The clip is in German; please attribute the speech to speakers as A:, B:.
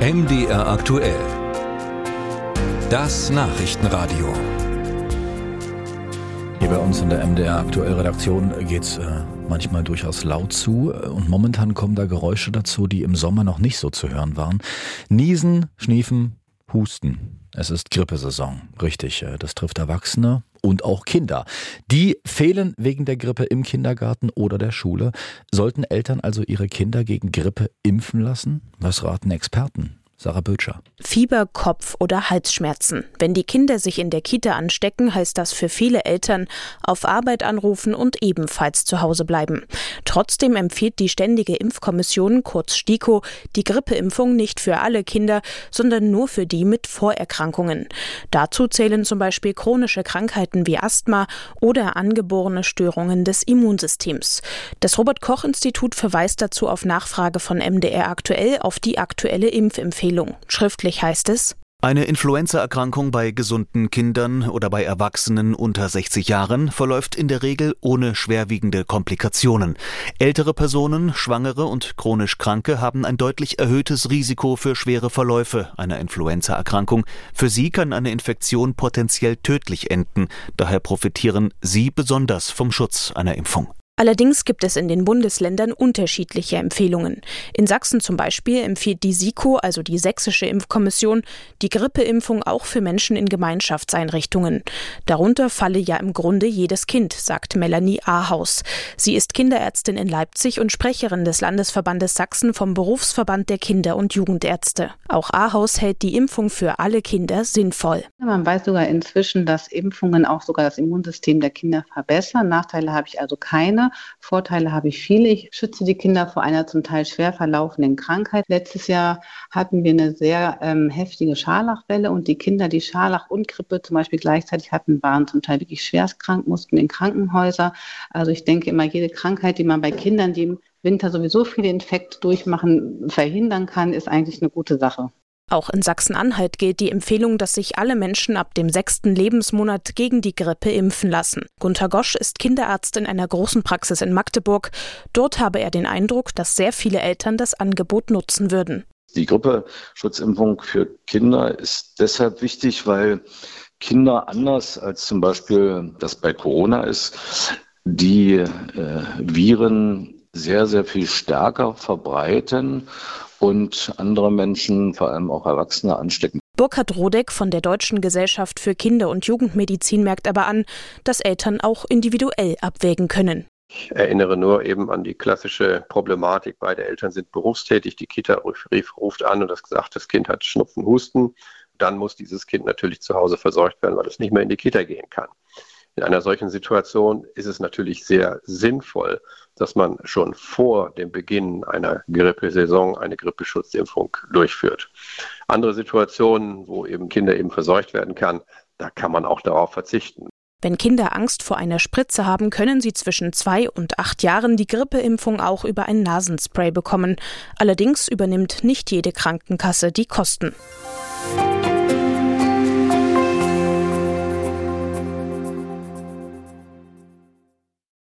A: MDR aktuell. Das Nachrichtenradio.
B: Hier bei uns in der MDR aktuell Redaktion geht es äh, manchmal durchaus laut zu und momentan kommen da Geräusche dazu, die im Sommer noch nicht so zu hören waren. Niesen, Schniefen, Husten. Es ist Grippesaison, richtig. Äh, das trifft Erwachsene und auch Kinder. Die fehlen wegen der Grippe im Kindergarten oder der Schule. Sollten Eltern also ihre Kinder gegen Grippe impfen lassen? Was raten Experten? Sarah Bötscher.
C: Fieber, Kopf- oder Halsschmerzen. Wenn die Kinder sich in der Kita anstecken, heißt das für viele Eltern auf Arbeit anrufen und ebenfalls zu Hause bleiben. Trotzdem empfiehlt die Ständige Impfkommission, kurz STIKO, die Grippeimpfung nicht für alle Kinder, sondern nur für die mit Vorerkrankungen. Dazu zählen zum Beispiel chronische Krankheiten wie Asthma oder angeborene Störungen des Immunsystems. Das Robert Koch Institut verweist dazu auf Nachfrage von MDR aktuell auf die aktuelle Impfempfehlung. Empfehlung. Schriftlich heißt es,
D: eine Influenzaerkrankung bei gesunden Kindern oder bei Erwachsenen unter 60 Jahren verläuft in der Regel ohne schwerwiegende Komplikationen. Ältere Personen, Schwangere und chronisch Kranke haben ein deutlich erhöhtes Risiko für schwere Verläufe einer Influenzaerkrankung. Für sie kann eine Infektion potenziell tödlich enden. Daher profitieren sie besonders vom Schutz einer Impfung.
C: Allerdings gibt es in den Bundesländern unterschiedliche Empfehlungen. In Sachsen zum Beispiel empfiehlt die SIKO, also die Sächsische Impfkommission, die Grippeimpfung auch für Menschen in Gemeinschaftseinrichtungen. Darunter falle ja im Grunde jedes Kind, sagt Melanie Ahaus. Sie ist Kinderärztin in Leipzig und Sprecherin des Landesverbandes Sachsen vom Berufsverband der Kinder- und Jugendärzte. Auch Ahaus hält die Impfung für alle Kinder sinnvoll.
E: Man weiß sogar inzwischen, dass Impfungen auch sogar das Immunsystem der Kinder verbessern. Nachteile habe ich also keine. Vorteile habe ich viele. Ich schütze die Kinder vor einer zum Teil schwer verlaufenden Krankheit. Letztes Jahr hatten wir eine sehr ähm, heftige Scharlachwelle und die Kinder, die Scharlach und Grippe zum Beispiel gleichzeitig hatten, waren zum Teil wirklich schwerst krank, mussten in Krankenhäuser. Also ich denke immer, jede Krankheit, die man bei Kindern, die im Winter sowieso viele Infekte durchmachen, verhindern kann, ist eigentlich eine gute Sache.
C: Auch in Sachsen-Anhalt gilt die Empfehlung, dass sich alle Menschen ab dem sechsten Lebensmonat gegen die Grippe impfen lassen. Gunter Gosch ist Kinderarzt in einer großen Praxis in Magdeburg. Dort habe er den Eindruck, dass sehr viele Eltern das Angebot nutzen würden.
F: Die Grippeschutzimpfung für Kinder ist deshalb wichtig, weil Kinder anders als zum Beispiel das bei Corona ist, die äh, Viren sehr, sehr viel stärker verbreiten und andere Menschen, vor allem auch Erwachsene, anstecken.
C: Burkhard Rodeck von der Deutschen Gesellschaft für Kinder- und Jugendmedizin merkt aber an, dass Eltern auch individuell abwägen können.
G: Ich erinnere nur eben an die klassische Problematik. Beide Eltern sind berufstätig. Die Kita ruft an und das gesagt, das Kind hat Schnupfen, Husten. Dann muss dieses Kind natürlich zu Hause versorgt werden, weil es nicht mehr in die Kita gehen kann. In einer solchen Situation ist es natürlich sehr sinnvoll, dass man schon vor dem Beginn einer Grippesaison eine Grippeschutzimpfung durchführt. Andere Situationen, wo eben Kinder eben versorgt werden kann, da kann man auch darauf verzichten.
C: Wenn Kinder Angst vor einer Spritze haben, können sie zwischen zwei und acht Jahren die Grippeimpfung auch über ein Nasenspray bekommen. Allerdings übernimmt nicht jede Krankenkasse die Kosten.